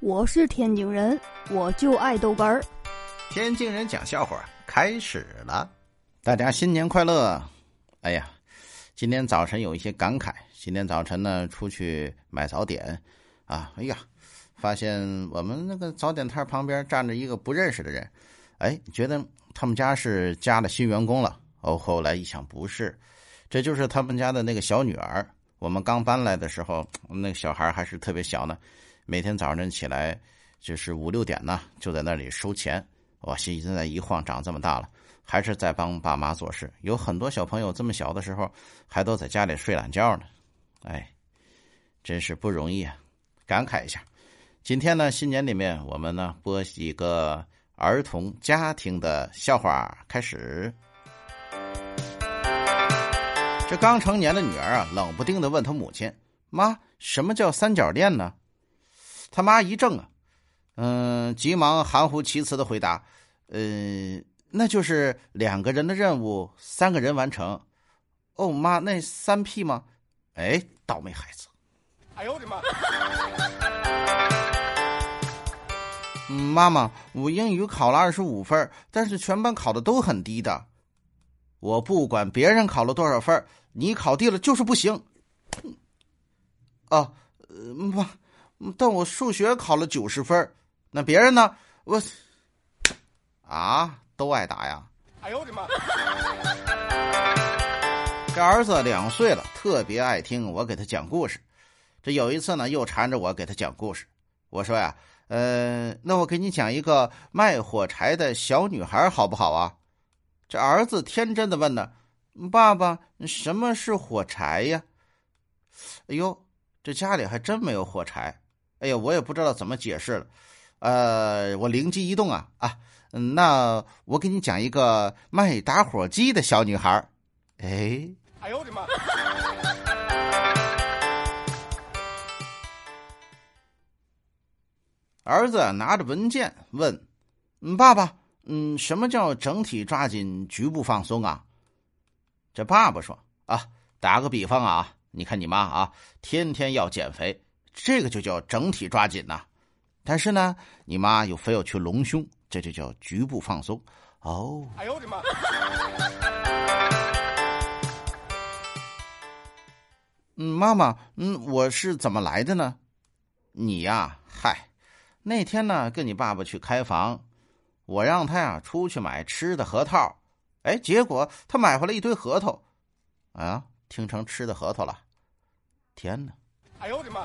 我是天津人，我就爱豆干儿。天津人讲笑话开始了，大家新年快乐！哎呀，今天早晨有一些感慨。今天早晨呢，出去买早点，啊，哎呀，发现我们那个早点摊旁边站着一个不认识的人，哎，觉得他们家是加了新员工了。哦，后来一想不是，这就是他们家的那个小女儿。我们刚搬来的时候，那个小孩还是特别小呢。每天早晨起来就是五六点呢，就在那里收钱。哇，现在一晃长这么大了，还是在帮爸妈做事。有很多小朋友这么小的时候还都在家里睡懒觉呢，哎，真是不容易啊！感慨一下。今天呢，新年里面我们呢播几个儿童家庭的笑话，开始。这刚成年的女儿啊，冷不丁的问她母亲：“妈，什么叫三角恋呢？”他妈一怔啊，嗯，急忙含糊其辞的回答：“呃，那就是两个人的任务，三个人完成。”哦，妈，那三 P 吗？哎，倒霉孩子！哎呦我的妈！嗯，妈妈，我英语考了二十五分，但是全班考的都很低的。我不管别人考了多少分，你考低了就是不行。啊，妈，但我数学考了九十分，那别人呢？我啊，都挨打呀！哎呦我的妈！这儿子两岁了，特别爱听我给他讲故事。这有一次呢，又缠着我给他讲故事。我说呀，呃，那我给你讲一个卖火柴的小女孩好不好啊？这儿子天真的问呢：“爸爸，什么是火柴呀？”哎呦，这家里还真没有火柴。哎呀，我也不知道怎么解释了。呃，我灵机一动啊啊，那我给你讲一个卖打火机的小女孩。哎，哎呦我的妈！儿子拿着文件问：“嗯，爸爸。”嗯，什么叫整体抓紧，局部放松啊？这爸爸说啊，打个比方啊，你看你妈啊，天天要减肥，这个就叫整体抓紧呐。但是呢，你妈又非要去隆胸，这就叫局部放松。哦，哎呦我的妈！嗯，妈妈，嗯，我是怎么来的呢？你呀，嗨，那天呢，跟你爸爸去开房。我让他呀出去买吃的核桃，哎，结果他买回来一堆核桃，啊，听成吃的核桃了，天哪！哎呦我的妈！